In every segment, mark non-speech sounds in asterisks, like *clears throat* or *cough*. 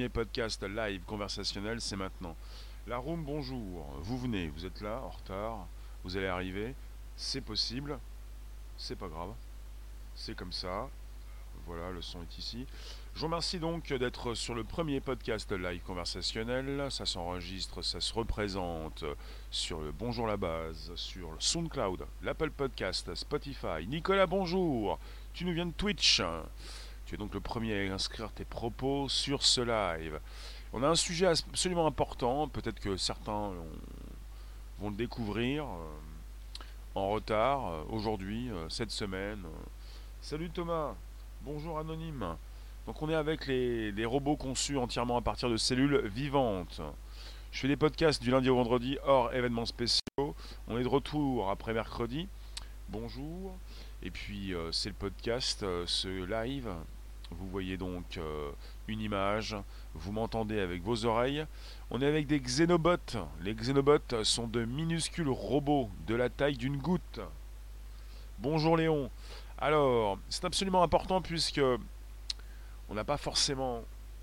premier podcast live conversationnel, c'est maintenant. La room, bonjour. Vous venez, vous êtes là, en retard, vous allez arriver. C'est possible, c'est pas grave. C'est comme ça. Voilà, le son est ici. Je vous remercie donc d'être sur le premier podcast live conversationnel. Ça s'enregistre, ça se représente sur le Bonjour la base, sur le SoundCloud, l'Apple Podcast, Spotify. Nicolas, bonjour. Tu nous viens de Twitch. Tu es donc le premier à inscrire tes propos sur ce live. On a un sujet absolument important, peut-être que certains vont le découvrir euh, en retard euh, aujourd'hui, euh, cette semaine. Salut Thomas, bonjour Anonyme. Donc on est avec les, les, robots conçus entièrement à partir de cellules vivantes. Je fais des podcasts du lundi au vendredi hors événements spéciaux. On est de retour après mercredi. Bonjour. Et puis c'est le podcast, ce live vous voyez donc euh, une image, vous m'entendez avec vos oreilles. On est avec des xénobots. Les xénobots sont de minuscules robots de la taille d'une goutte. Bonjour Léon. Alors, c'est absolument important puisque on n'a pas forcément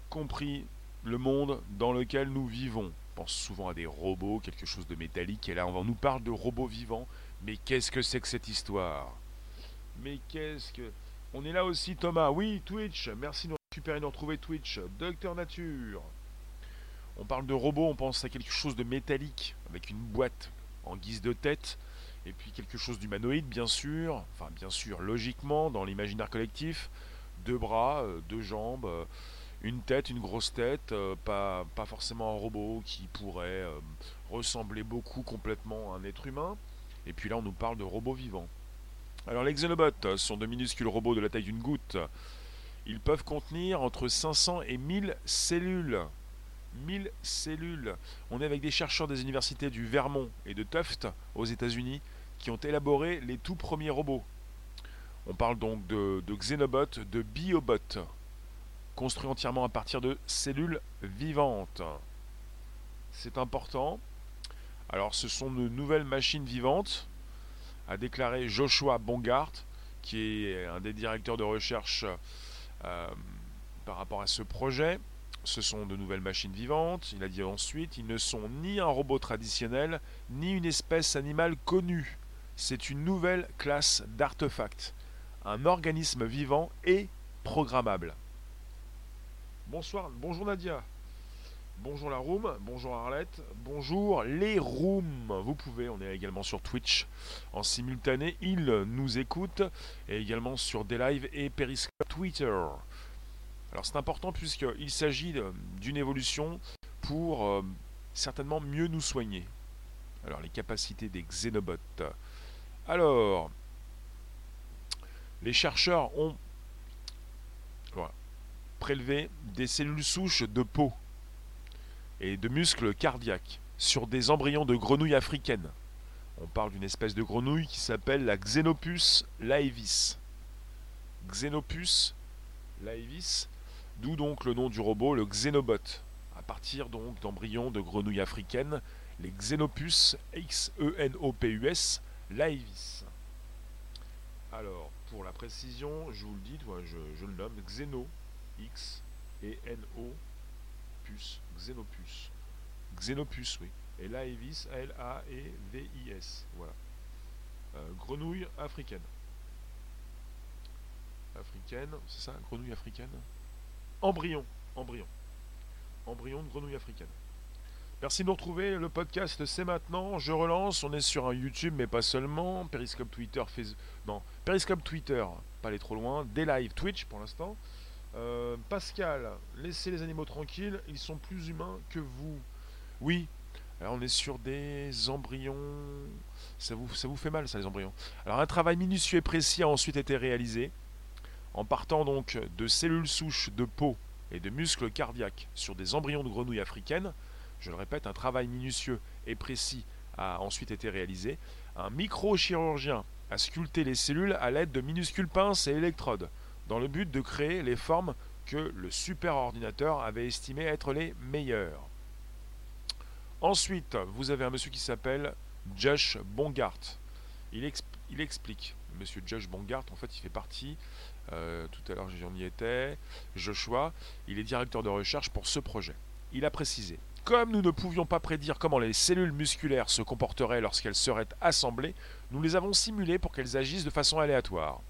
compris le monde dans lequel nous vivons. On pense souvent à des robots, quelque chose de métallique, et là on nous parle de robots vivants. Mais qu'est-ce que c'est que cette histoire? Mais qu'est-ce que... On est là aussi, Thomas. Oui, Twitch. Merci de nous récupérer, de retrouver Twitch. Docteur Nature. On parle de robots, on pense à quelque chose de métallique, avec une boîte en guise de tête, et puis quelque chose d'humanoïde, bien sûr. Enfin, bien sûr, logiquement, dans l'imaginaire collectif. Deux bras, euh, deux jambes, euh, une tête, une grosse tête, euh, pas, pas forcément un robot qui pourrait ressembler beaucoup complètement à un être humain. Et puis là, on nous parle de robots vivants. Alors les Xenobots sont de minuscules robots de la taille d'une goutte. Ils peuvent contenir entre 500 et 1000 cellules. 1000 cellules. On est avec des chercheurs des universités du Vermont et de Tufts aux États-Unis qui ont élaboré les tout premiers robots. On parle donc de, de Xenobots, de biobots, construits entièrement à partir de cellules vivantes. C'est important. Alors ce sont de nouvelles machines vivantes a déclaré Joshua Bongart, qui est un des directeurs de recherche euh, par rapport à ce projet. Ce sont de nouvelles machines vivantes. Il a dit ensuite, ils ne sont ni un robot traditionnel, ni une espèce animale connue. C'est une nouvelle classe d'artefacts. Un organisme vivant et programmable. Bonsoir, bonjour Nadia. Bonjour la room, bonjour Arlette, bonjour les rooms. Vous pouvez, on est également sur Twitch en simultané. Ils nous écoutent et également sur des et Periscope Twitter. Alors c'est important puisqu'il s'agit d'une évolution pour euh, certainement mieux nous soigner. Alors les capacités des xénobots. Alors, les chercheurs ont prélevé des cellules souches de peau et de muscles cardiaques sur des embryons de grenouilles africaines. On parle d'une espèce de grenouille qui s'appelle la Xenopus laevis. Xenopus laevis, d'où donc le nom du robot, le Xenobot, à partir donc d'embryons de grenouilles africaines, les Xenopus, X-E-N-O-P-U-S, laevis. Alors, pour la précision, je vous le dis, je, le nomme Xeno, X et N-O. Xenopus. Xenopus, oui. Et Laevis, L-A-E-V-I-S. Voilà. Euh, grenouille africaine. Africaine, c'est ça Grenouille africaine? Embryon. Embryon. Embryon de grenouille africaine. Merci de nous retrouver. Le podcast, c'est maintenant. Je relance. On est sur un YouTube, mais pas seulement. Periscope Twitter, Facebook. Non, Periscope Twitter, pas aller trop loin. Des live Twitch pour l'instant. Euh, Pascal, laissez les animaux tranquilles, ils sont plus humains que vous. Oui, alors on est sur des embryons. Ça vous, ça vous fait mal, ça, les embryons. Alors un travail minutieux et précis a ensuite été réalisé, en partant donc de cellules souches de peau et de muscles cardiaques sur des embryons de grenouilles africaines. Je le répète, un travail minutieux et précis a ensuite été réalisé. Un microchirurgien a sculpté les cellules à l'aide de minuscules pinces et électrodes dans le but de créer les formes que le superordinateur avait estimé être les meilleures. Ensuite, vous avez un monsieur qui s'appelle Josh Bongart. Il, il, explique, monsieur Josh Bongart, en fait, il fait partie Euh, tout à l'heure, j'en y étais. Joshua, il est directeur de recherche pour ce projet. Il a précisé Comme nous ne pouvions pas prédire comment les cellules musculaires se comporteraient lorsqu'elles seraient assemblées, nous les avons simulées pour qu'elles agissent de façon aléatoire.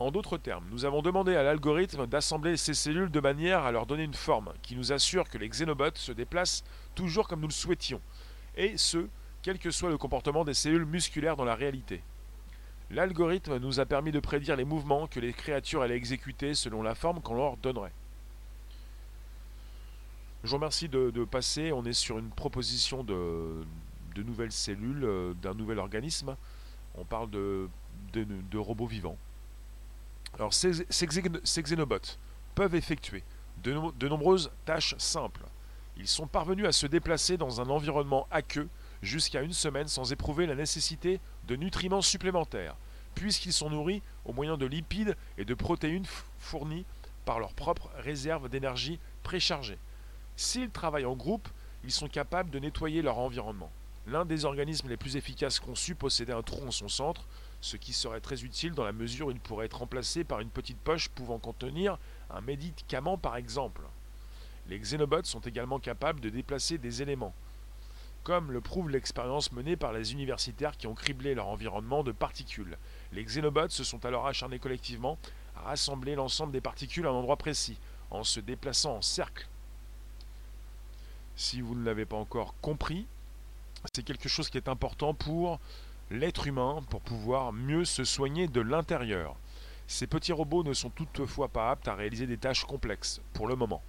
En d'autres termes, nous avons demandé à l'algorithme d'assembler ces cellules de manière à leur donner une forme qui nous assure que les xénobots se déplacent toujours comme nous le souhaitions, et ce, quel que soit le comportement des cellules musculaires dans la réalité. L'algorithme nous a permis de prédire les mouvements que les créatures allaient exécuter selon la forme qu'on leur donnerait. Je vous remercie de, passer. On est sur une proposition de, nouvelles cellules, euh, d'un nouvel organisme. On parle de robots vivants. Alors ces, xénobots peuvent effectuer de, nombreuses tâches simples. Ils sont parvenus à se déplacer dans un environnement aqueux jusqu'à une semaine sans éprouver la nécessité de nutriments supplémentaires, puisqu'ils sont nourris au moyen de lipides et de protéines fournis par leur propre réserve d'énergie préchargée. S'ils travaillent en groupe, ils sont capables de nettoyer leur environnement. L'un des organismes les plus efficaces conçus possédait un trou en son centre, ce qui serait très utile dans la mesure où il pourrait être remplacé par une petite poche pouvant contenir un médicament par exemple. Les xénobots sont également capables de déplacer des éléments, comme le prouve l'expérience menée par les universitaires qui ont criblé leur environnement de particules. Les xénobots se sont alors acharnés collectivement à rassembler l'ensemble des particules à un endroit précis, en se déplaçant en cercle. Si vous ne l'avez pas encore compris, c'est quelque chose qui est important pour l'être humain pour pouvoir mieux se soigner de l'intérieur. Ces petits robots ne sont toutefois pas aptes à réaliser des tâches complexes, pour le moment.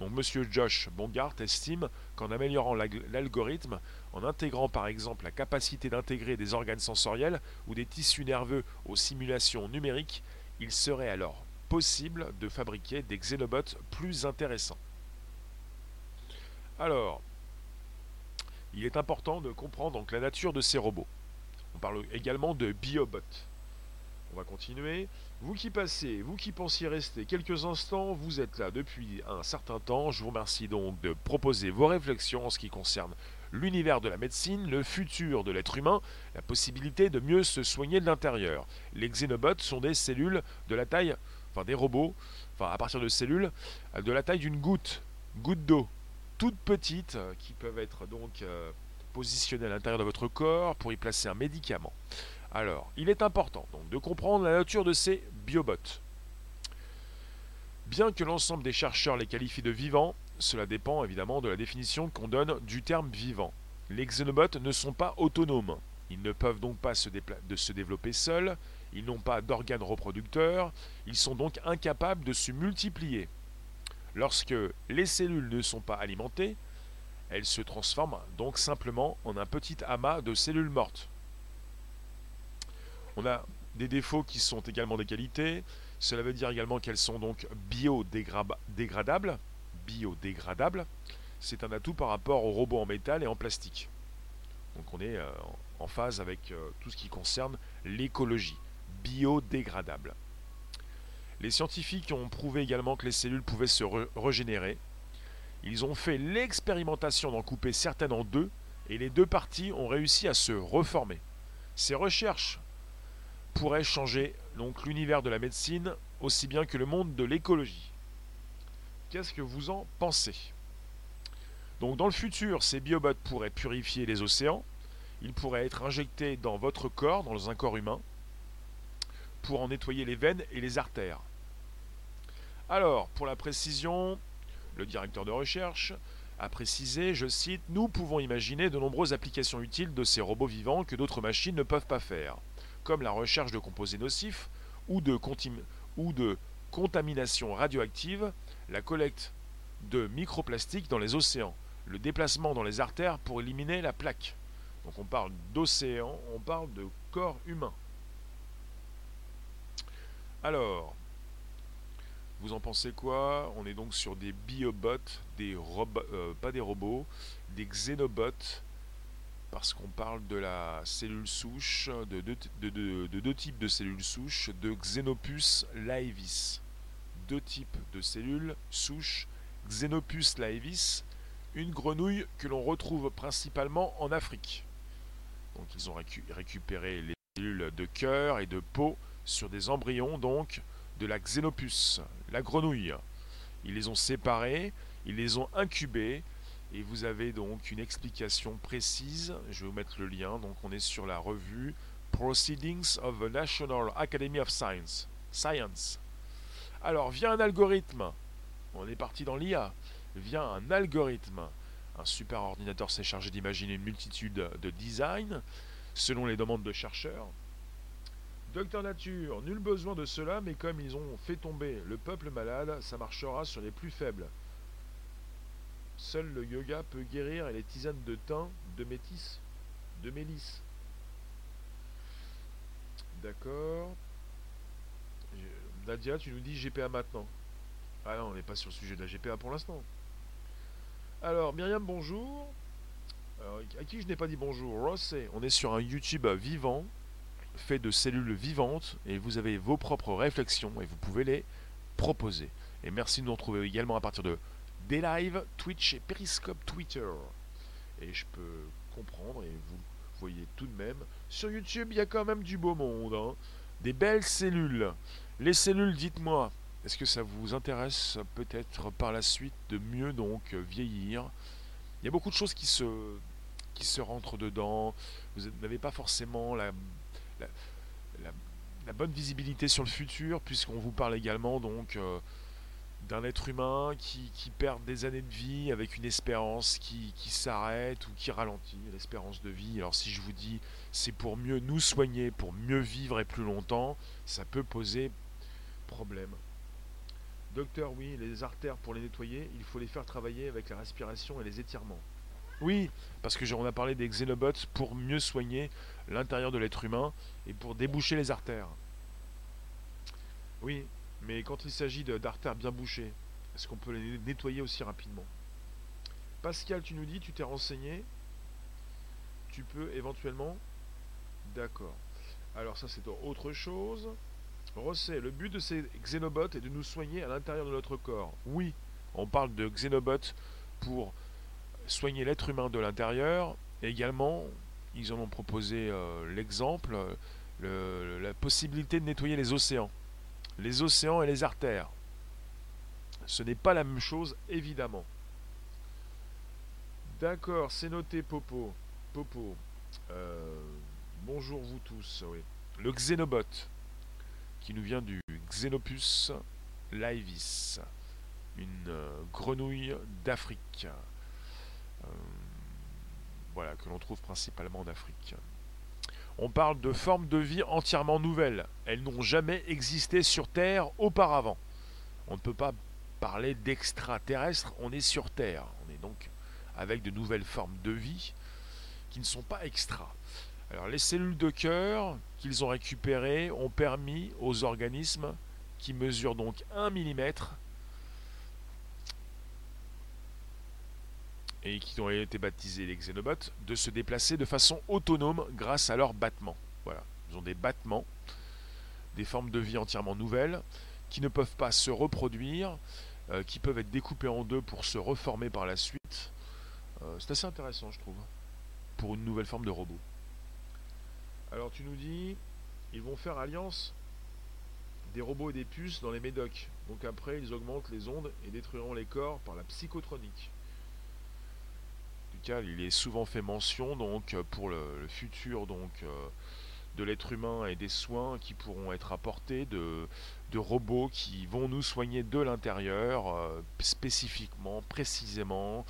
Donc Monsieur Josh Bongart estime qu'en améliorant l'algorithme, en intégrant par exemple la capacité d'intégrer des organes sensoriels ou des tissus nerveux aux simulations numériques, il serait alors possible de fabriquer des xénobots plus intéressants. Alors, il est important de comprendre donc la nature de ces robots. Parle également de biobot. On va continuer. Vous qui passez, vous qui pensiez rester quelques instants, vous êtes là depuis un certain temps. Je vous remercie donc de proposer vos réflexions en ce qui concerne l'univers de la médecine, le futur de l'être humain, la possibilité de mieux se soigner de l'intérieur. Les xénobots sont des cellules de la taille, enfin des robots, enfin à partir de cellules de la taille d'une goutte, goutte d'eau, toutes petites, qui peuvent être donc euh, positionner à l'intérieur de votre corps pour y placer un médicament. Alors, il est important donc de comprendre la nature de ces biobots. Bien que l'ensemble des chercheurs les qualifient de vivants, cela dépend évidemment de la définition qu'on donne du terme vivant. Les xénobots ne sont pas autonomes. Ils ne peuvent donc pas se, développer seuls, ils n'ont pas d'organes reproducteurs, ils sont donc incapables de se multiplier. Lorsque les cellules ne sont pas alimentées, elle se transforme donc simplement en un petit amas de cellules mortes. On a des défauts qui sont également des qualités. Cela veut dire également qu'elles sont donc biodégradables. C'est un atout par rapport aux robots en métal et en plastique. Donc on est euh, en phase avec euh, tout ce qui concerne l'écologie. Biodégradable. Les scientifiques ont prouvé également que les cellules pouvaient se régénérer ils ont fait l'expérimentation d'en couper certaines en deux, et les deux parties ont réussi à se reformer. Ces recherches pourraient changer donc l'univers de la médecine aussi bien que le monde de l'écologie. Qu'est-ce que vous en pensez? Donc dans le futur, ces biobots pourraient purifier les océans, ils pourraient être injectés dans votre corps, dans un corps humain, pour en nettoyer les veines et les artères. Alors, pour la précision, le directeur de recherche a précisé, je cite, Nous pouvons imaginer de nombreuses applications utiles de ces robots vivants que d'autres machines ne peuvent pas faire, comme la recherche de composés nocifs ou de, ou de contamination radioactive, la collecte de microplastiques dans les océans, le déplacement dans les artères pour éliminer la plaque. Donc on parle d'océan, on parle de corps humain. Alors, vous en pensez quoi? On est donc sur des biobots, des robots, euh, pas des robots, des xénobots, parce qu'on parle de la cellule souche, de deux, types de cellules souches, de Xenopus laevis. Deux types de cellules souches, Xenopus laevis, une grenouille que l'on retrouve principalement en Afrique. Donc ils ont récupéré les cellules de cœur et de peau sur des embryons donc de la xénopus, la grenouille. Ils les ont séparés, ils les ont incubés et vous avez donc une explication précise. Je vais vous mettre le lien. Donc on est sur la revue Proceedings of the National Academy of Science. Science. Alors via un algorithme, on est parti dans l'IA, via un algorithme, un super ordinateur s'est chargé d'imaginer une multitude de designs selon les demandes de chercheurs. Docteur Nature, nul besoin de cela, mais comme ils ont fait tomber le peuple malade, ça marchera sur les plus faibles. Seul le yoga peut guérir les tisanes de thym, de métis, de mélisse. D'accord. Nadia, tu nous dis GPA maintenant. Ah non, on n'est pas sur le sujet de la GPA pour l'instant. Alors, Myriam, bonjour. à qui je n'ai pas dit bonjour? Ross, on est sur un YouTube vivant, fait de cellules vivantes, et vous avez vos propres réflexions, et vous pouvez les proposer. Et merci de nous retrouver également à partir de des lives Twitch et Periscope Twitter. Et je peux comprendre, et vous voyez tout de même, sur YouTube, il y a quand même du beau monde. Hein. Des belles cellules. Les cellules, dites-moi, est-ce que ça vous intéresse peut-être par la suite de mieux donc vieillir? Il y a beaucoup de choses qui se, qui se rentrent dedans. Vous n'avez pas forcément la, la, bonne visibilité sur le futur, puisqu'on vous parle également donc euh, d'un être humain qui, perd des années de vie avec une espérance qui, qui s'arrête ou qui ralentit, l'espérance de vie. Alors si je vous dis c'est pour mieux nous soigner, pour mieux vivre et plus longtemps, ça peut poser problème. Docteur, oui, les artères pour les nettoyer, il faut les faire travailler avec la respiration et les étirements. Oui, parce que on a parlé des xénobots pour mieux soigner l'intérieur de l'être humain et pour déboucher les artères. Oui, mais quand il s'agit d'artères bien bouchées, est-ce qu'on peut les nettoyer aussi rapidement? Pascal, tu nous dis, tu t'es renseigné Tu peux éventuellement D'accord. Alors ça c'est autre chose. Rosset, le but de ces xénobots est de nous soigner à l'intérieur de notre corps. Oui, on parle de xénobots pour soigner l'être humain de l'intérieur. également, ils en ont proposé euh, l'exemple, la possibilité de nettoyer les océans les océans et les artères. Ce n'est pas la même chose, évidemment. D'accord, c'est noté, Popo. Popo. Euh, bonjour vous tous. Oui. Le xénobot, qui nous vient du Xenopus laevis, une euh, grenouille d'Afrique. Voilà, que l'on trouve principalement en Afrique. On parle de formes de vie entièrement nouvelles. Elles n'ont jamais existé sur Terre auparavant. On ne peut pas parler d'extraterrestres, on est sur Terre. On est donc avec de nouvelles formes de vie qui ne sont pas extra. Alors les cellules de cœur qu'ils ont récupérées ont permis aux organismes qui mesurent donc 1 mm et qui ont été baptisés les xénobots, de se déplacer de façon autonome grâce à leurs battements. Voilà, ils ont des battements, des formes de vie entièrement nouvelles, qui ne peuvent pas se reproduire, euh, qui peuvent être découpées en deux pour se reformer par la suite. Euh, c'est assez intéressant, je trouve, pour une nouvelle forme de robot. Alors tu nous dis, ils vont faire alliance des robots et des puces dans les médocs. Donc après, ils augmentent les ondes et détruiront les corps par la psychotronique il est souvent fait mention donc pour le, futur donc euh, de l'être humain et des soins qui pourront être apportés de, robots qui vont nous soigner de l'intérieur euh, spécifiquement, précisément,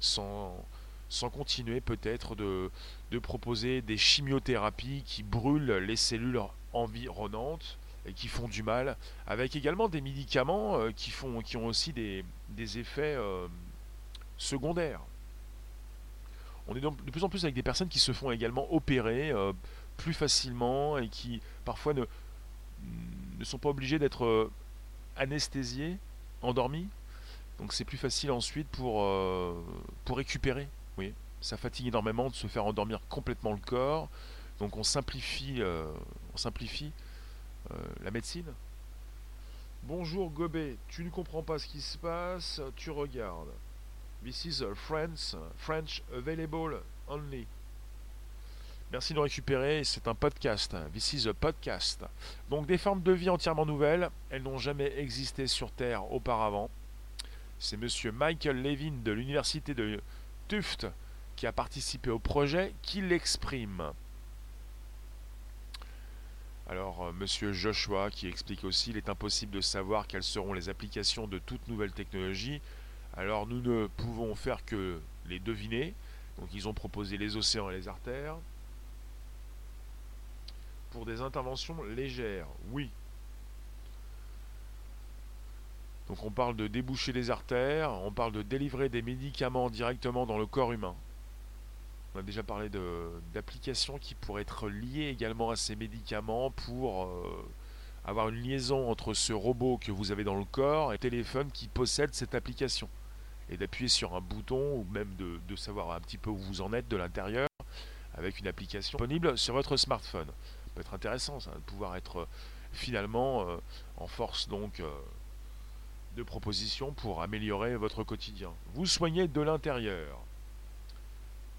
sans, continuer peut-être de, proposer des chimiothérapies qui brûlent les cellules environnantes et qui font du mal, avec également des médicaments euh, qui, font, qui ont aussi des, effets secondaires on est de plus en plus avec des personnes qui se font également opérer euh, plus facilement et qui parfois ne, sont pas obligés d'être euh, anesthésiés, endormis. Donc c'est plus facile ensuite pour, euh, pour récupérer. Oui, ça fatigue énormément de se faire endormir complètement le corps. Donc on simplifie, on simplifie la médecine. Bonjour Gobet, tu ne comprends pas ce qui se passe, tu regardes. This is a French, available only. Merci de récupérer, c'est un podcast. This is a podcast. Donc des formes de vie entièrement nouvelles, elles n'ont jamais existé sur Terre auparavant. C'est monsieur Michael Levin de l'université de Tuft qui a participé au projet qui l'exprime. Alors, euh, monsieur Joshua qui explique aussi il est impossible de savoir quelles seront les applications de toute nouvelle technologie. Alors, nous ne pouvons faire que les deviner. Donc, ils ont proposé les océans et les artères. Pour des interventions légères, oui. Donc, on parle de déboucher les artères, on parle de délivrer des médicaments directement dans le corps humain. On a déjà parlé d'applications qui pourraient être liées également à ces médicaments pour euh, avoir une liaison entre ce robot que vous avez dans le corps et téléphone qui possède cette application. Et d'appuyer sur un bouton ou même de, savoir un petit peu où vous en êtes de l'intérieur avec une application disponible sur votre smartphone. Ça peut être intéressant ça, de pouvoir être euh, finalement euh, en force donc de propositions pour améliorer votre quotidien. Vous soignez de l'intérieur.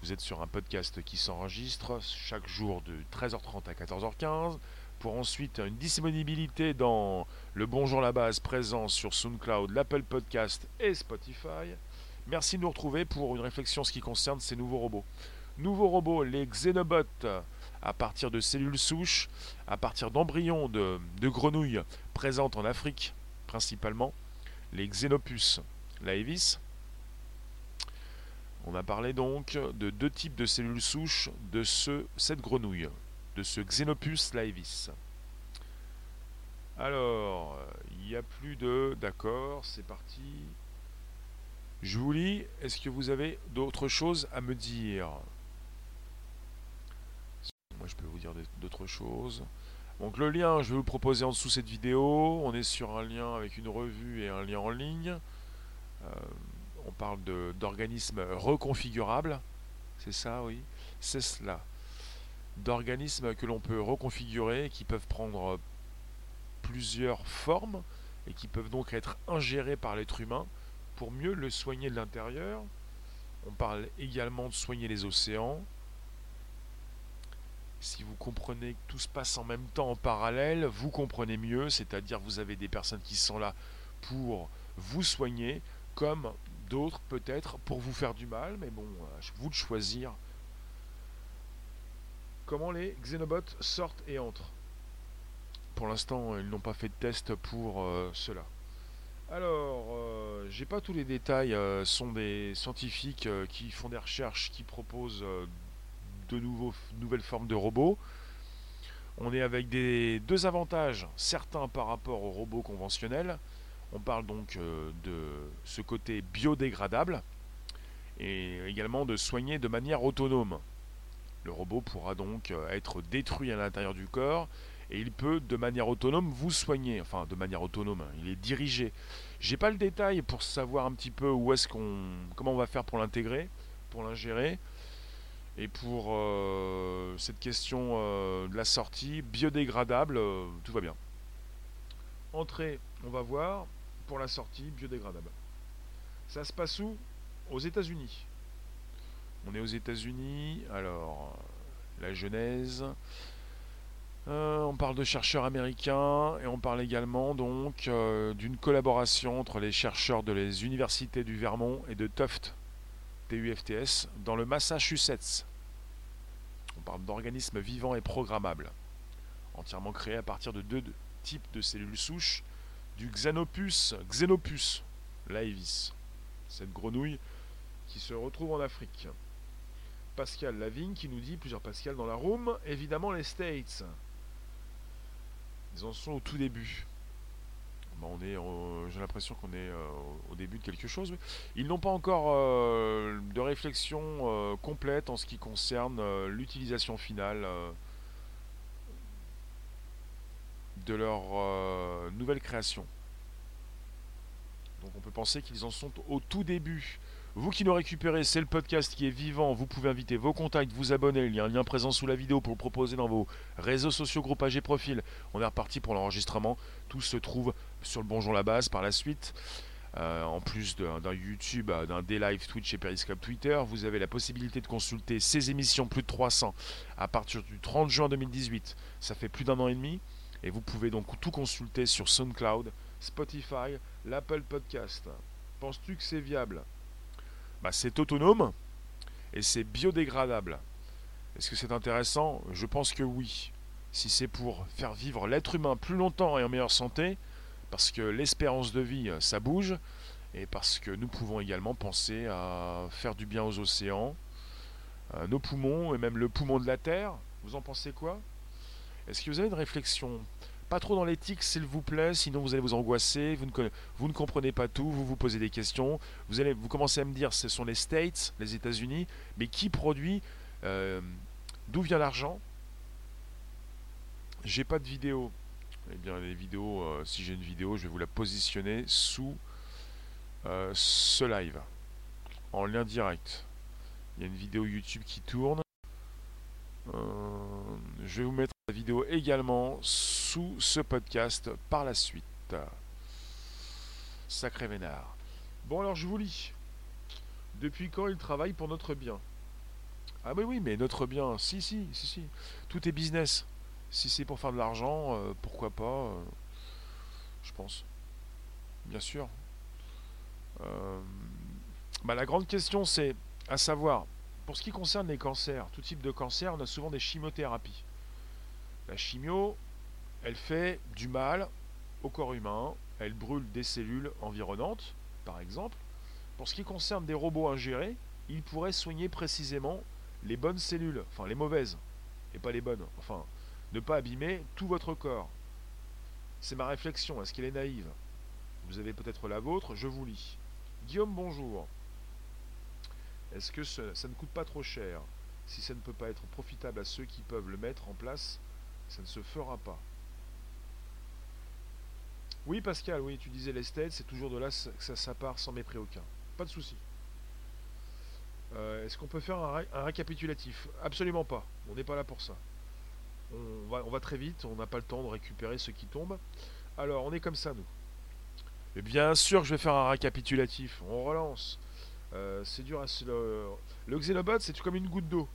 Vous êtes sur un podcast qui s'enregistre chaque jour de 13h30 à 14h15 pour ensuite une disponibilité dans le Bonjour la base présent sur SoundCloud, l'Apple Podcast et Spotify. Merci de nous retrouver pour une réflexion en ce qui concerne ces nouveaux robots. Nouveaux robots, les Xenobots, à partir de cellules souches, à partir d'embryons de, de grenouilles présentes en Afrique principalement, les Xenopus, la Evis, on a parlé donc de deux types de cellules souches de ce, cette grenouille, de ce Xenopus laevis. Alors, il n'y a plus de... D'accord, c'est parti. Je vous lis. Est-ce que vous avez d'autres choses à me dire? Moi, je peux vous dire d'autres choses. Donc le lien, je vais vous proposer en dessous de cette vidéo. On est sur un lien avec une revue et un lien en ligne. Euh, on parle d'organismes reconfigurables. C'est ça, oui? C'est cela. D'organismes que l'on peut reconfigurer, qui peuvent prendre plusieurs formes et qui peuvent donc être ingérés par l'être humain pour mieux le soigner de l'intérieur. On parle également de soigner les océans. Si vous comprenez que tout se passe en même temps en parallèle, vous comprenez mieux, c'est-à-dire vous avez des personnes qui sont là pour vous soigner, comme d'autres peut-être pour vous faire du mal, mais bon, euh, vous de choisir comment les Xenobots sortent et entrent. Pour l'instant, ils n'ont pas fait de test pour euh, cela. Alors, euh, j'ai pas tous les détails. Ce sont des scientifiques qui font des recherches, qui proposent de nouveaux, nouvelles formes de robots. On est avec des deux avantages, certains par rapport aux robots conventionnels. On parle donc euh, de ce côté biodégradable et également de soigner de manière autonome. Le robot pourra donc euh, être détruit à l'intérieur du corps et il peut de manière autonome vous soigner. Enfin, de manière autonome, hein, il est dirigé. J'ai pas le détail pour savoir un petit peu où est-ce qu'on, comment on va faire pour l'intégrer, pour l'ingérer. Et pour euh, cette question de la sortie, biodégradable, tout va bien. Entrée, on va voir pour la sortie biodégradable. Ça se passe où? Aux États-Unis. On est aux États-Unis. Alors, la Genèse. Euh, on parle de chercheurs américains et on parle également donc euh, d'une collaboration entre les chercheurs de les universités du Vermont et de Tufts, TUFTS, dans le Massachusetts. On parle d'organismes vivants et programmables, entièrement créés à partir de deux types de cellules souches du Xenopus, Xenopus laevis, cette grenouille qui se retrouve en Afrique. Pascal Lavigne qui nous dit, plusieurs Pascal dans la room, évidemment les States. Ils en sont au tout début. j'ai l'impression qu'on est euh, au début de quelque chose. Ils n'ont pas encore euh, de réflexion euh, complète en ce qui concerne l'utilisation finale de leur nouvelle création. Donc on peut penser qu'ils en sont au tout début. Vous qui nous récupérez, c'est le podcast qui est vivant. Vous pouvez inviter vos contacts, vous abonner. Il y a un lien présent sous la vidéo pour le proposer dans vos réseaux sociaux, groupages et profils. On est reparti pour l'enregistrement. Tout se trouve sur le Bonjour la base par la suite. euh, en plus d'un YouTube, euh, d'un des live Twitch et Periscope Twitter, vous avez la possibilité de consulter ces émissions plus de 300 à partir du 30 juin 2018. Ça fait plus d'un an et demi. Et vous pouvez donc tout consulter sur SoundCloud, Spotify, l'Apple Podcast. Penses-tu que c'est viable? Bah, C'est autonome et c'est biodégradable. Est-ce que c'est intéressant? Je pense que oui. Si c'est pour faire vivre l'être humain plus longtemps et en meilleure santé, parce que l'espérance de vie, ça bouge, et parce que nous pouvons également penser à faire du bien aux océans, nos poumons, et même le poumon de la Terre. Vous en pensez quoi? Est-ce que vous avez une réflexion? Pas trop dans l'éthique, s'il vous plaît, sinon vous allez vous angoisser, vous ne, comprenez pas tout, vous vous posez des questions, vous, allez, vous commencez à me dire ce sont les States, les États-Unis, mais qui produit euh, D'où vient l'argent? J'ai pas de vidéo. Eh bien, les vidéos, euh, si j'ai une vidéo, je vais vous la positionner sous euh, ce live, en lien direct. Il y a une vidéo YouTube qui tourne. Je vais vous mettre la vidéo également sous ce podcast par la suite. Sacré vénard. Bon, alors je vous lis. Depuis quand il travaille pour notre bien? Ah, oui, oui, mais notre bien, si, si, si, si. Tout est business. Si c'est pour faire de l'argent, euh, pourquoi pas euh, Je pense. Bien sûr. Euh, bah, la grande question, c'est à savoir, pour ce qui concerne les cancers, tout type de cancer, on a souvent des chimiothérapies. La chimio, elle fait du mal au corps humain, elle brûle des cellules environnantes, par exemple. Pour ce qui concerne des robots ingérés, ils pourraient soigner précisément les bonnes cellules, enfin les mauvaises, et pas les bonnes. Enfin, ne pas abîmer tout votre corps. C'est ma réflexion, est-ce qu'elle est naïve? Vous avez peut-être la vôtre, je vous lis. Guillaume, bonjour. Est-ce que ça, ne coûte pas trop cher? Si ça ne peut pas être profitable à ceux qui peuvent le mettre en place, ça ne se fera pas. Oui, Pascal, oui, tu disais l'esthète, c'est toujours de là que ça, ça part sans mépris aucun. Pas de souci. Euh, est-ce qu'on peut faire un récapitulatif? Absolument pas. On n'est pas là pour ça on va, très vite, on n'a pas le temps de récupérer ce qui tombe. Alors, on est comme ça, nous. Et bien sûr je vais faire un récapitulatif. On relance. Euh, c'est dur à le, le Xenobot, c'est comme une goutte d'eau.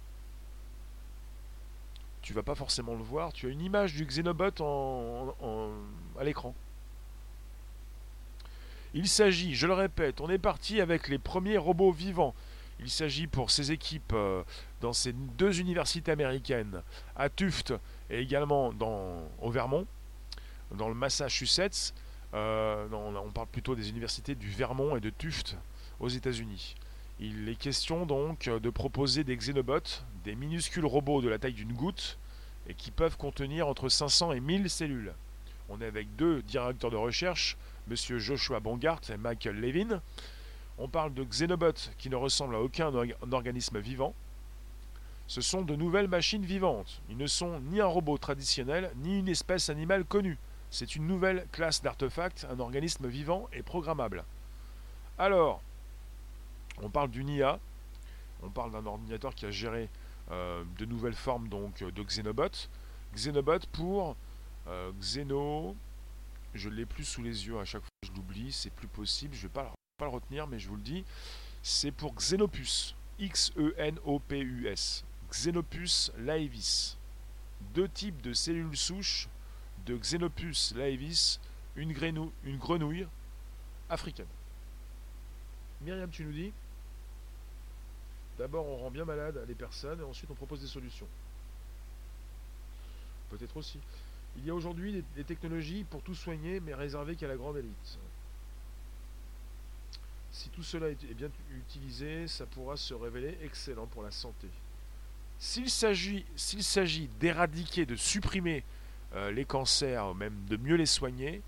Tu vas pas forcément le voir. Tu as une image du Xenobot en, à l'écran. Il s'agit, je le répète, on est parti avec les premiers robots vivants. Il s'agit pour ces équipes euh, dans ces deux universités américaines, à Tufts et également dans, au Vermont, dans le Massachusetts. Euh, on parle plutôt des universités du Vermont et de Tufts aux États-Unis. Il est question donc de proposer des xénobots, des minuscules robots de la taille d'une goutte, et qui peuvent contenir entre 500 et 1000 cellules. On est avec deux directeurs de recherche, M. Joshua Bongart et Michael Levin, on parle de xénobots qui ne ressemblent à aucun organisme vivant. Ce sont de nouvelles machines vivantes. Ils ne sont ni un robot traditionnel, ni une espèce animale connue. C'est une nouvelle classe d'artefacts, un organisme vivant et programmable. Alors, on parle d'une IA, on parle d'un ordinateur qui a géré de nouvelles formes donc de xénobots. Xénobot pour euh, xéno, je l'ai plus sous les yeux à chaque fois, je l'oublie, c'est plus possible, je vais pas le retenir, mais je vous le dis. C'est pour Xenopus. X-E-N-O-P-U-S. Xenopus laevis. Deux types de cellules souches de Xenopus laevis, une, une grenouille africaine. Myriam, tu nous dis D'abord, on rend bien malade les personnes et ensuite on propose des solutions. Peut-être aussi. Il y a aujourd'hui des technologies pour tout soigner, mais réservées qu'à la grande élite. Si tout cela est bien utilisé, ça pourra se révéler excellent pour la santé. S'il s'agit d'éradiquer, de supprimer euh, les cancers, même de mieux les soigner,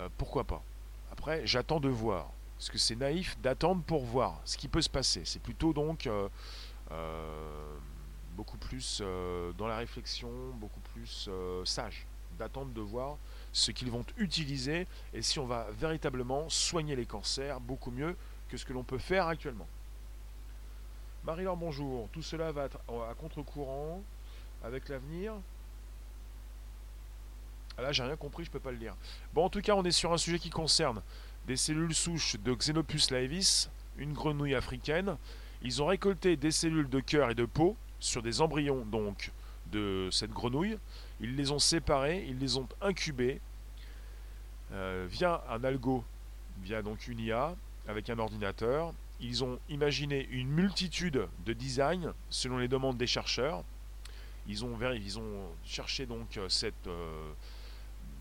euh, pourquoi pas? Après, j'attends de voir. Parce que c'est naïf d'attendre pour voir ce qui peut se passer. C'est plutôt donc euh, beaucoup plus dans la réflexion, beaucoup plus sage d'attendre de voir ce qu'ils vont utiliser et si on va véritablement soigner les cancers beaucoup mieux que ce que l'on peut faire actuellement. Marie-Laure, bonjour. Tout cela va à contre-courant avec l'avenir? Ah là, j'ai rien compris, je peux pas le lire. Bon, en tout cas, on est sur un sujet qui concerne des cellules souches de Xenopus laevis, une grenouille africaine. Ils ont récolté des cellules de cœur et de peau sur des embryons donc de cette grenouille. Ils les ont séparés, ils les ont incubés euh, via un algo, via donc une IA avec un ordinateur. Ils ont imaginé une multitude de designs selon les demandes des chercheurs. Ils ont, cherché donc cette, euh,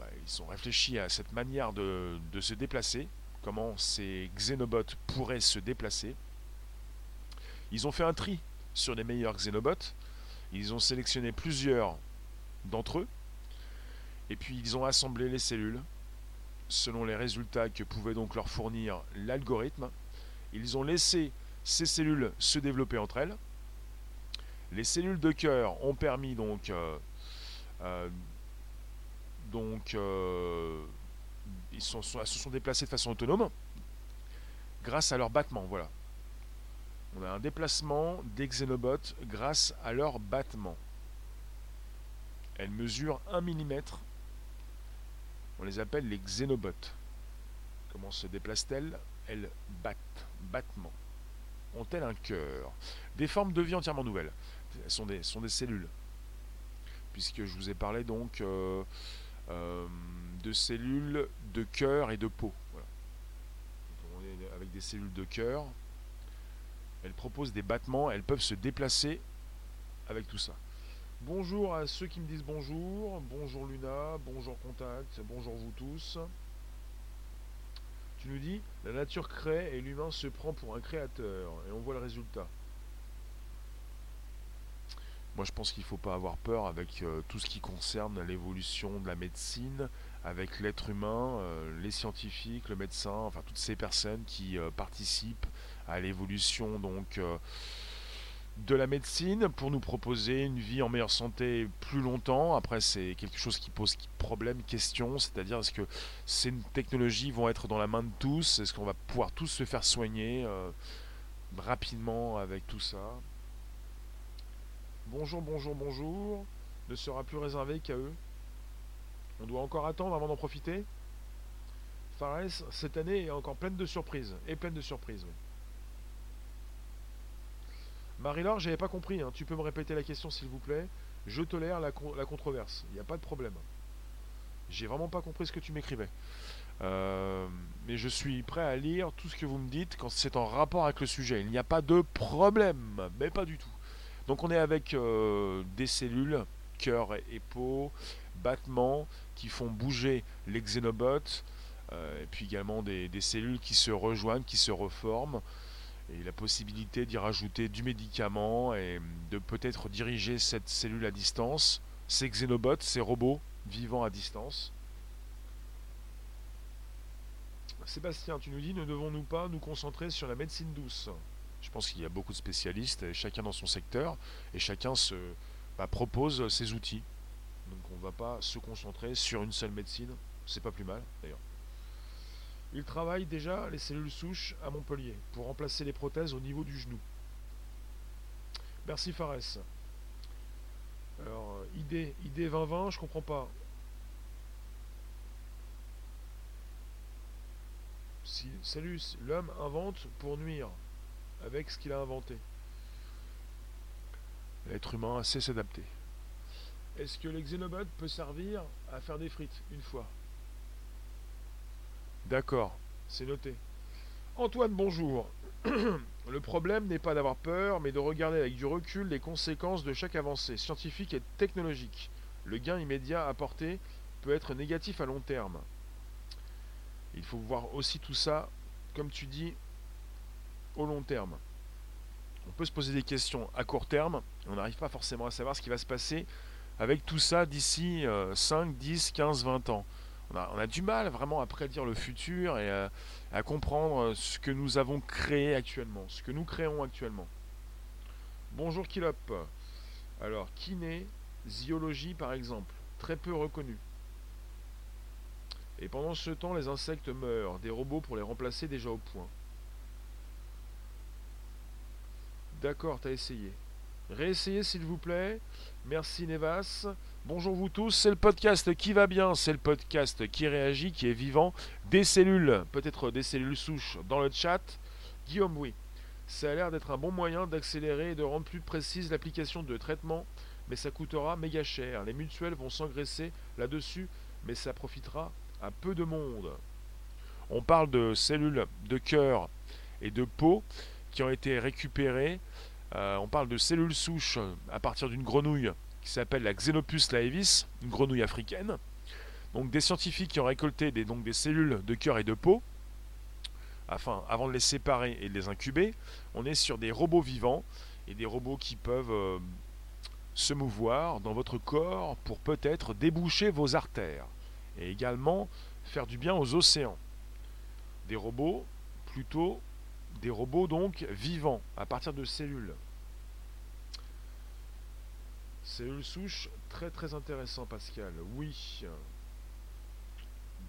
bah, ils ont réfléchi à cette manière de, se déplacer, comment ces xénobots pourraient se déplacer. Ils ont fait un tri sur les meilleurs xénobots. Ils ont sélectionné plusieurs d'entre eux. Et puis ils ont assemblé les cellules selon les résultats que pouvait donc leur fournir l'algorithme. Ils ont laissé ces cellules se développer entre elles. Les cellules de cœur ont permis donc, euh, euh, donc euh, ils se sont déplacés de façon autonome grâce à leur battement. Voilà. On a un déplacement des xénobots grâce à leur battement. Elles mesurent 1 mm. On les appelle les xénobots. Comment se déplacent-elles? Elles battent. Battement. Ont-elles un cœur? Des formes de vie entièrement nouvelles. Elles sont des, cellules. Puisque je vous ai parlé donc euh, de cellules de cœur et de peau. avec des cellules de cœur. Elles proposent des battements, elles peuvent se déplacer avec tout ça. Bonjour à ceux qui me disent bonjour. Bonjour Luna, bonjour Contact, bonjour vous tous. Tu nous dis, la nature crée et l'humain se prend pour un créateur. Et on voit le résultat. Moi, je pense qu'il ne faut pas avoir peur avec euh, tout ce qui concerne l'évolution de la médecine, avec l'être humain, euh, les scientifiques, le médecin, enfin toutes ces personnes qui euh, participent à l'évolution donc de la médecine pour nous proposer une vie en meilleure santé plus longtemps. Après, c'est quelque chose qui pose problème, question, c'est-à-dire est-ce que ces technologies vont être dans la main de tous? Est-ce qu'on va pouvoir tous se faire soigner rapidement avec tout ça? Bonjour, bonjour, bonjour ne sera plus réservé qu'à eux. On doit encore attendre avant d'en profiter. Fares, cette année est encore pleine de surprises. Et pleine de surprises, oui. Marie-Laure, j'avais pas compris. Hein. Tu peux me répéter la question, s'il vous plaît? Je tolère la, controverse. Il n'y a pas de problème. J'ai vraiment pas compris ce que tu m'écrivais. Euh, mais je suis prêt à lire tout ce que vous me dites quand c'est en rapport avec le sujet. Il n'y a pas de problème, mais pas du tout. Donc on est avec euh, des cellules, cœur et peau, battements qui font bouger les xénobots, euh, et puis également des, cellules qui se rejoignent, qui se reforment, et la possibilité d'y rajouter du médicament et de peut-être diriger cette cellule à distance, ces xénobots, ces robots vivant à distance. Sébastien, tu nous dis, ne devons-nous pas nous concentrer sur la médecine douce? Je pense qu'il y a beaucoup de spécialistes, chacun dans son secteur, et chacun se bah, propose ses outils. Donc on ne va pas se concentrer sur une seule médecine, c'est pas plus mal d'ailleurs. Il travaille déjà les cellules souches à Montpellier pour remplacer les prothèses au niveau du genou. Merci Fares. Alors, idée, idée 2020, je comprends pas. Si, salut, l'homme invente pour nuire avec ce qu'il a inventé. L'être humain sait s'adapter. Est-ce que l'exénobot peut servir à faire des frites une fois? D'accord, c'est noté. Antoine, bonjour. *clears throat* Le problème n'est pas d'avoir peur, mais de regarder avec du recul les conséquences de chaque avancée scientifique et technologique. Le gain immédiat apporté peut être négatif à long terme. Il faut voir aussi tout ça, comme tu dis, au long terme. On peut se poser des questions à court terme, on n'arrive pas forcément à savoir ce qui va se passer avec tout ça d'ici 5, 10, 15, 20 ans. On a, du mal vraiment à prédire le futur et à, comprendre ce que nous avons créé actuellement, ce que nous créons actuellement. Bonjour Kilop. Alors, kinésiologie par exemple, très peu reconnu. Et pendant ce temps, les insectes meurent, des robots pour les remplacer déjà au point. D'accord, t'as essayé. Réessayez s'il vous plaît. Merci Nevas. Bonjour vous tous, c'est le podcast qui va bien, c'est le podcast qui réagit, qui est vivant. Des cellules, peut-être des cellules souches dans le chat. Guillaume, oui. Ça a l'air d'être un bon moyen d'accélérer et de rendre plus précise l'application de traitement, mais ça coûtera méga cher. Les mutuelles vont s'engraisser là-dessus, mais ça profitera à peu de monde. On parle de cellules de cœur et de peau qui ont été récupérées. Euh, on parle de cellules souches à partir d'une grenouille qui s'appelle la Xenopus laevis, une grenouille africaine. Donc des scientifiques qui ont récolté des, donc des cellules de cœur et de peau, avant de les séparer et de les incuber, on est sur des robots vivants et des robots qui peuvent euh, se mouvoir dans votre corps pour peut-être déboucher vos artères et également faire du bien aux océans. Des robots plutôt des robots donc vivants à partir de cellules. Cellules souches, très très intéressant Pascal. Oui.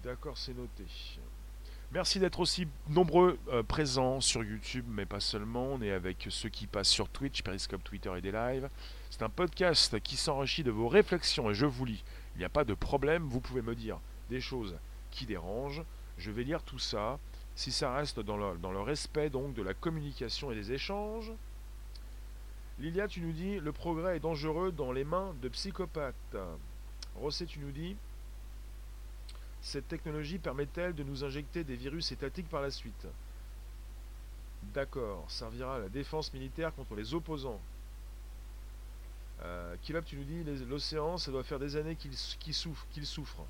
D'accord, c'est noté. Merci d'être aussi nombreux euh, présents sur YouTube, mais pas seulement. On est avec ceux qui passent sur Twitch, Periscope, Twitter et des lives. C'est un podcast qui s'enrichit de vos réflexions et je vous lis. Il n'y a pas de problème, vous pouvez me dire des choses qui dérangent. Je vais lire tout ça. Si ça reste dans le, respect donc de la communication et des échanges, Lilia, tu nous dis le progrès est dangereux dans les mains de psychopathes. Rosset, tu nous dis cette technologie permet-elle de nous injecter des virus étatiques par la suite? D'accord, servira à la défense militaire contre les opposants. Euh, Kilop, tu nous dis l'océan, ça doit faire des années qu'il souffre.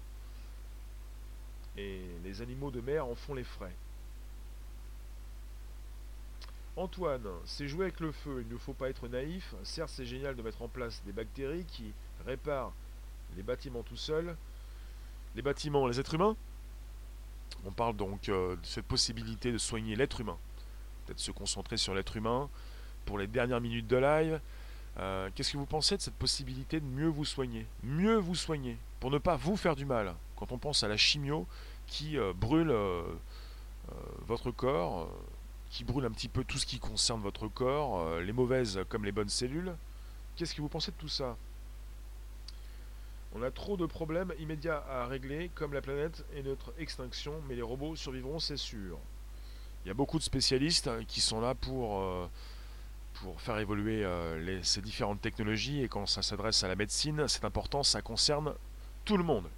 Et les animaux de mer en font les frais. Antoine, c'est jouer avec le feu, il ne faut pas être naïf. Certes, c'est génial de mettre en place des bactéries qui réparent les bâtiments tout seuls. Les bâtiments, les êtres humains On parle donc euh, de cette possibilité de soigner l'être humain. Peut-être se concentrer sur l'être humain pour les dernières minutes de live. Euh, qu'est-ce que vous pensez de cette possibilité de mieux vous soigner? Mieux vous soigner, pour ne pas vous faire du mal. Quand on pense à la chimio qui euh, brûle votre corps, qui brûle un petit peu tout ce qui concerne votre corps, euh, les mauvaises comme les bonnes cellules. Qu'est-ce que vous pensez de tout ça? On a trop de problèmes immédiats à régler, comme la planète et notre extinction, mais les robots survivront, c'est sûr. Il y a beaucoup de spécialistes qui sont là pour, euh, pour faire évoluer euh, ces différentes technologies, et quand ça s'adresse à la médecine, c'est important, ça concerne tout le monde.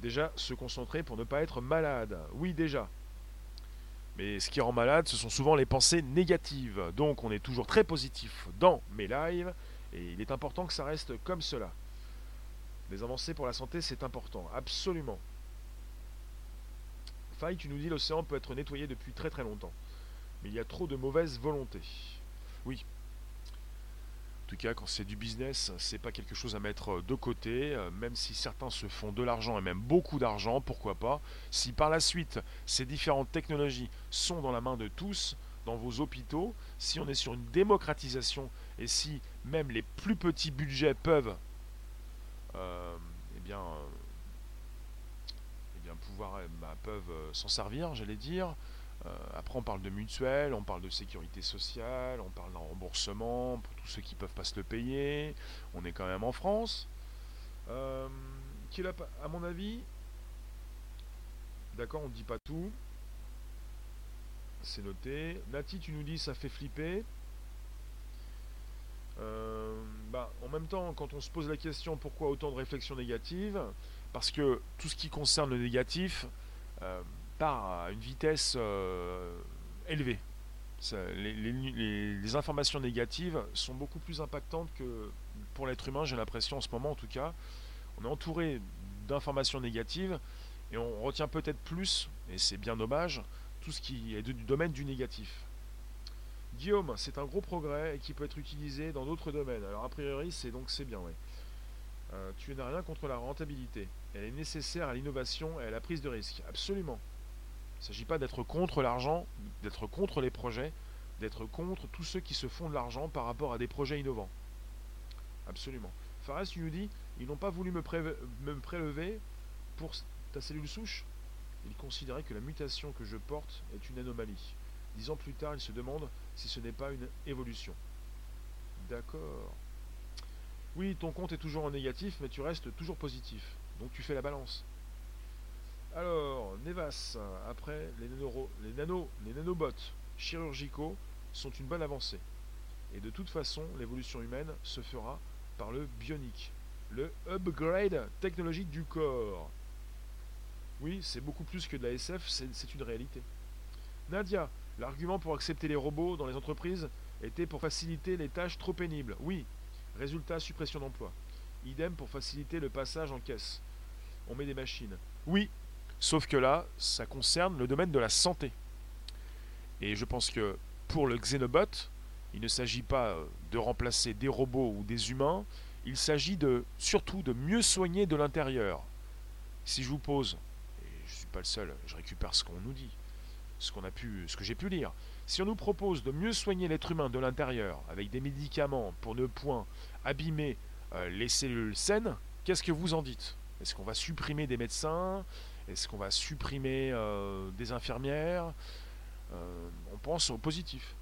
Déjà, se concentrer pour ne pas être malade. Oui, déjà. Mais ce qui rend malade, ce sont souvent les pensées négatives. Donc on est toujours très positif dans mes lives, et il est important que ça reste comme cela. Les avancées pour la santé, c'est important, absolument. Faille, tu nous dis l'océan peut être nettoyé depuis très très longtemps. Mais il y a trop de mauvaise volonté. Oui, tout cas, quand c'est du business, c'est pas quelque chose à mettre euh, de côté, euh, même si certains se font de l'argent et même beaucoup d'argent, pourquoi pas. Si par la suite, ces différentes technologies sont dans la main de tous, dans vos hôpitaux, si on est sur une démocratisation et si même les plus petits budgets peuvent, euh, eh bien, eh bien pouvoir, bah, peuvent s'en servir, j'allais dire, euh, après, on parle de mutuelle, on parle de sécurité sociale, on parle d'un remboursement pour tous ceux qui peuvent pas se le payer. On est quand même en France. Euh, à mon avis, d'accord, on ne dit pas tout. C'est noté. Nati, tu nous dis ça fait flipper. Euh, bah, en même temps, quand on se pose la question pourquoi autant de réflexions négatives, parce que tout ce qui concerne le négatif, euh, à une vitesse euh, élevée. les, informations négatives sont beaucoup plus impactantes que pour l'être humain, j'ai l'impression en ce moment en tout cas. On est entouré d'informations négatives et on retient peut-être plus, et c'est bien dommage, tout ce qui est du domaine du négatif. Guillaume, c'est un gros progrès et qui peut être utilisé dans d'autres domaines. Alors a priori, c'est donc c'est bien, oui. Euh, tu n'as rien contre la rentabilité. Elle est nécessaire à l'innovation et à la prise de risque. Absolument. Il ne s'agit pas d'être contre l'argent, d'être contre les projets, d'être contre tous ceux qui se font de l'argent par rapport à des projets innovants. Absolument. Fares, tu nous dis, ils n'ont pas voulu me, prélever pour ta cellule souche? Ils considéraient que la mutation que je porte est une anomalie. Dix ans plus tard, ils se demandent si ce n'est pas une évolution. D'accord. Oui, ton compte est toujours en négatif, mais tu restes toujours positif. Donc tu fais la balance. Alors, Nevas, après les, les, nano, les nanobots chirurgicaux sont une bonne avancée. Et de toute façon, l'évolution humaine se fera par le bionique, le upgrade technologique du corps. Oui, c'est beaucoup plus que de la SF, c'est une réalité. Nadia, l'argument pour accepter les robots dans les entreprises était pour faciliter les tâches trop pénibles. Oui, résultat, suppression d'emploi. Idem pour faciliter le passage en caisse. On met des machines. Oui, sauf que là, ça concerne le domaine de la santé. Et je pense que pour le Xenobot, il ne s'agit pas euh, de remplacer des robots ou des humains, il s'agit de surtout de mieux soigner de l'intérieur. Si je vous pose, et je ne suis pas le seul, je récupère ce qu'on nous dit, ce qu'on a pu, ce que j'ai pu lire. Si on nous propose de mieux soigner l'être humain de l'intérieur avec des médicaments pour ne point abîmer euh, les cellules saines, qu'est-ce que vous en dites? Est-ce qu'on va supprimer des médecins? Est-ce qu'on va supprimer euh, des infirmières? On pense au positif.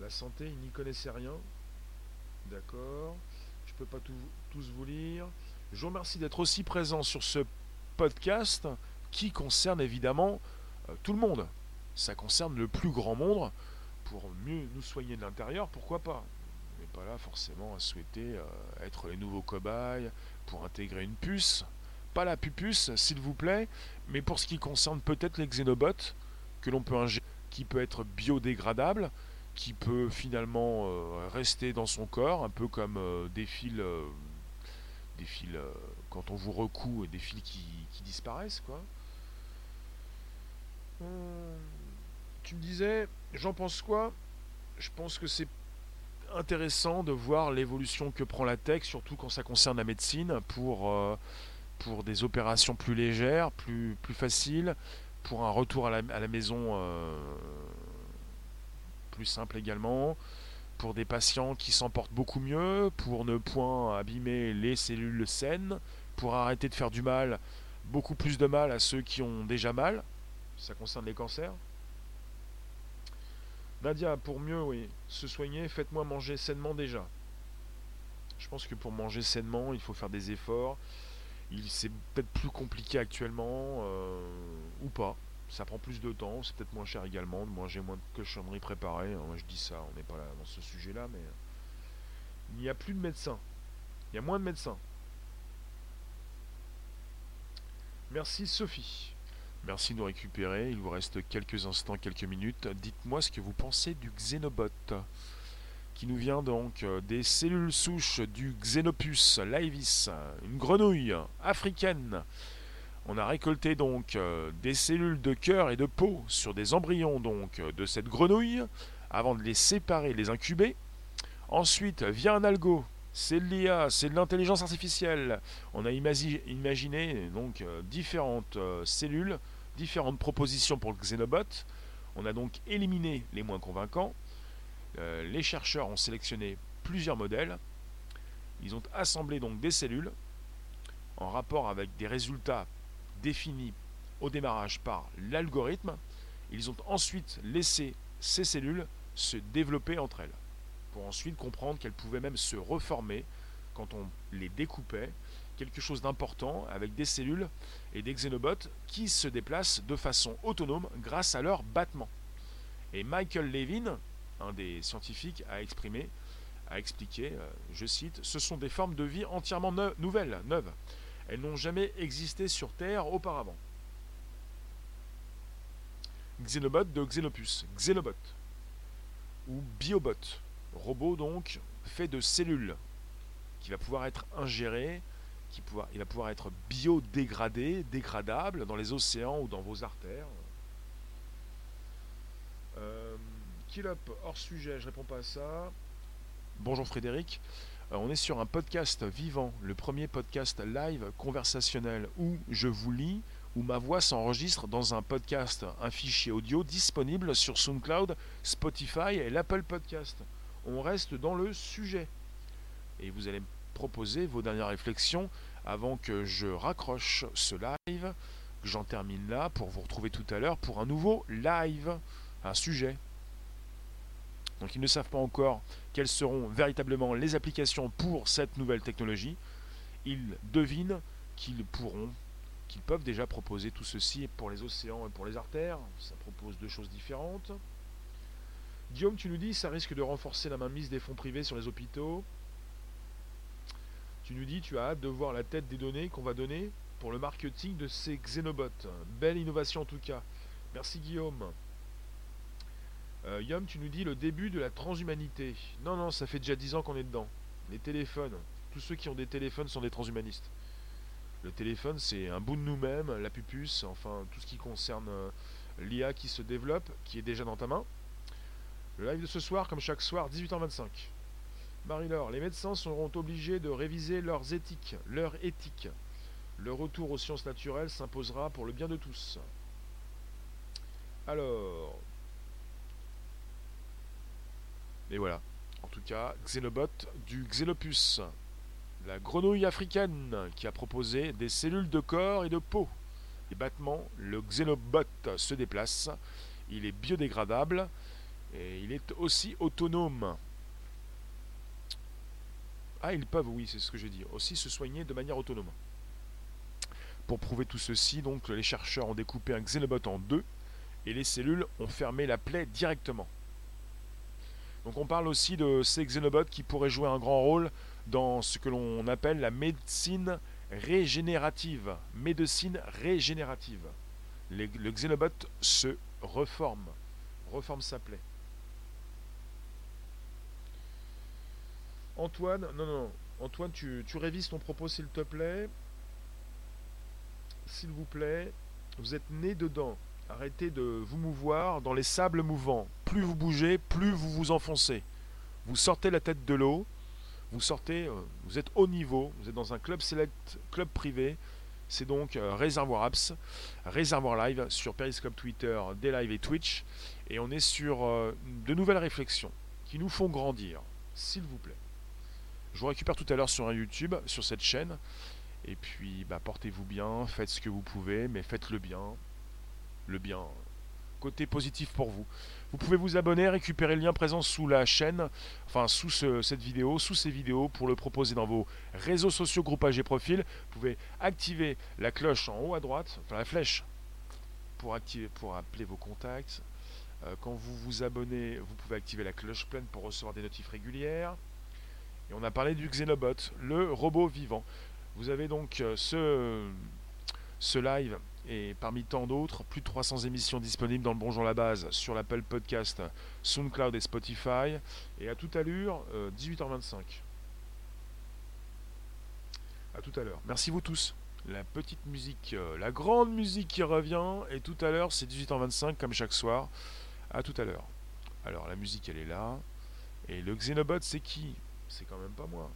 La santé, il n'y connaissait rien. D'accord. Je ne peux pas tous vous lire. Je vous remercie d'être aussi présent sur ce podcast qui concerne évidemment euh, tout le monde. Ça concerne le plus grand monde. Pour mieux nous soigner de l'intérieur, pourquoi pas? On n'est pas là forcément à souhaiter euh, être les nouveaux cobayes pour intégrer une puce. Pas la pupuce, s'il vous plaît, mais pour ce qui concerne peut-être les xénobots, que l'on peut ingérer, qui peut être biodégradable, qui peut finalement euh, rester dans son corps, un peu comme euh, des fils, euh, des fils quand on vous recoue, des fils qui, disparaissent, quoi. tu me disais, j'en pense quoi? Je pense que c'est intéressant de voir l'évolution que prend la tech, surtout quand ça concerne la médecine, pour, pour des opérations plus légères, plus, plus faciles, pour un retour à la, à la maison simple également, pour des patients qui s'en portent beaucoup mieux, pour ne point abîmer les cellules saines, pour arrêter de faire du mal, beaucoup plus de mal à ceux qui ont déjà mal. Ça concerne les cancers. Nadia, pour mieux oui, se soigner, faites-moi manger sainement déjà. Je pense que pour manger sainement, il faut faire des efforts. Il c'est peut-être plus compliqué actuellement euh, ou pas ça prend plus de temps, c'est peut-être moins cher également, moi j'ai moins de cochonneries préparées, moi je dis ça, on n'est pas là dans ce sujet-là, mais il n'y a plus de médecins, il y a moins de médecins. Merci Sophie. Merci de nous récupérer, il vous reste quelques instants, quelques minutes. Dites-moi ce que vous pensez du Xenobot, qui nous vient donc euh, des cellules souches du Xenopus laevis, une grenouille africaine on a récolté donc euh, des cellules de cœur et de peau sur des embryons donc euh, de cette grenouille avant de les séparer, les incuber. Ensuite, via un algo, c'est de l'IA, c'est de l'intelligence artificielle. On a imaginé donc différentes cellules, différentes propositions pour le Xenobot. On a donc éliminé les moins convaincants. Les chercheurs ont sélectionné plusieurs modèles. Ils ont assemblé donc des cellules en rapport avec des résultats définis au démarrage par l'algorithme, ils ont ensuite laissé ces cellules se développer entre elles, pour ensuite comprendre qu'elles pouvaient même se reformer quand on les découpait, quelque chose d'important avec des cellules et des xénobots qui se déplacent de façon autonome grâce à leur battement. Et Michael Levin, un des scientifiques, a exprimé, a expliqué, euh, je cite, ce sont des formes de vie entièrement nouvelles, neuves, elles n'ont jamais existé sur Terre auparavant. Xenobot de Xenopus, Xenobot, ou Biobot, robot donc fait de cellules, qui va pouvoir être ingéré, qui il va pouvoir être biodégradé, dégradable dans les océans ou dans vos artères. Euh, Killop, hors sujet, je réponds pas à ça. Bonjour Frédéric. Euh, on est sur un podcast vivant, le premier podcast live conversationnel où je vous lis, où ma voix s'enregistre dans un podcast, un fichier audio disponible sur SoundCloud, Spotify et l'Apple Podcast. On reste dans le sujet. Et vous allez me proposer vos dernières réflexions avant que je raccroche ce live, que j'en termine là pour vous retrouver tout à l'heure pour un nouveau live, un sujet. Donc ils ne savent pas encore quelles seront véritablement les applications pour cette nouvelle technologie. Ils devinent qu'ils pourront, qu'ils peuvent déjà proposer tout ceci pour les océans et pour les artères. Ça propose deux choses différentes. Guillaume, tu nous dis ça risque de renforcer la mainmise des fonds privés sur les hôpitaux. Tu nous dis tu as hâte de voir la tête des données qu'on va donner pour le marketing de ces Xenobots. Belle innovation en tout cas. Merci Guillaume. Euh, Yom, tu nous dis le début de la transhumanité. Non, non, ça fait déjà 10 ans qu'on est dedans. Les téléphones, tous ceux qui ont des téléphones sont des transhumanistes. Le téléphone, c'est un bout de nous-mêmes, la pupuce, enfin tout ce qui concerne euh, l'IA qui se développe, qui est déjà dans ta main. Le live de ce soir, comme chaque soir, 18h25. Marie-Laure, les médecins seront obligés de réviser leurs éthiques, leur éthique. Le retour aux sciences naturelles s'imposera pour le bien de tous. Alors. Et voilà. En tout cas, Xenobot du Xenopus. La grenouille africaine qui a proposé des cellules de corps et de peau. Les battements, le Xenobot se déplace. Il est biodégradable et il est aussi autonome. Ah, ils peuvent, oui, c'est ce que je dis, aussi se soigner de manière autonome. Pour prouver tout ceci, donc, les chercheurs ont découpé un xénobot en deux et les cellules ont fermé la plaie directement. Donc on parle aussi de ces xénobots qui pourraient jouer un grand rôle dans ce que l'on appelle la médecine régénérative. Médecine régénérative. le xénobot se reforme, reforme sa plaie. Antoine, non, non, Antoine, tu, révises ton propos s'il te plaît. S'il vous plaît, vous êtes né dedans. Arrêtez de vous mouvoir dans les sables mouvants. Plus vous bougez, plus vous vous enfoncez. Vous sortez la tête de l'eau, vous sortez, euh, vous êtes haut niveau, vous êtes dans un club select, club privé. C'est donc euh, Réservoir Apps, Réservoir Live sur Periscope Twitter, D-Live et Twitch. Et on est sur euh, de nouvelles réflexions qui nous font grandir, s'il vous plaît. Je vous récupère tout à l'heure sur YouTube, sur cette chaîne. Et puis, bah, portez-vous bien, faites ce que vous pouvez, mais faites le bien. Le bien. Côté positif pour vous. Vous pouvez vous abonner, récupérer le lien présent sous la chaîne, enfin sous cette vidéo, sous ces vidéos, pour le proposer dans vos réseaux sociaux, groupages et profils. Vous pouvez activer la cloche en haut à droite, enfin la flèche, pour, activer, pour appeler vos contacts. Euh, quand vous vous abonnez, vous pouvez activer la cloche pleine pour recevoir des notifs régulières. Et on a parlé du Xenobot, le robot vivant. Vous avez donc euh, ce, ce live et parmi tant d'autres, plus de 300 émissions disponibles dans le Bonjour la base sur l'Apple Podcast, SoundCloud et Spotify. Et à toute allure, 18h25. Euh, à tout à l'heure. Merci vous tous. La petite musique, euh, la grande musique qui revient. Et tout à l'heure, c'est 18h25 comme chaque soir. À tout à l'heure. Alors la musique, elle est là. Et le Xenobot, c'est qui? C'est quand même pas moi.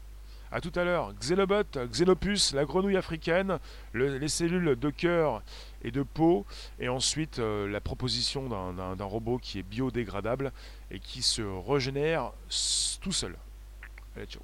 A tout à l'heure, Xenobot, Xenopus, la grenouille africaine, les cellules de cœur et de peau, et ensuite euh, la proposition d'un robot qui est biodégradable et qui se régénère tout seul. Allez, ciao.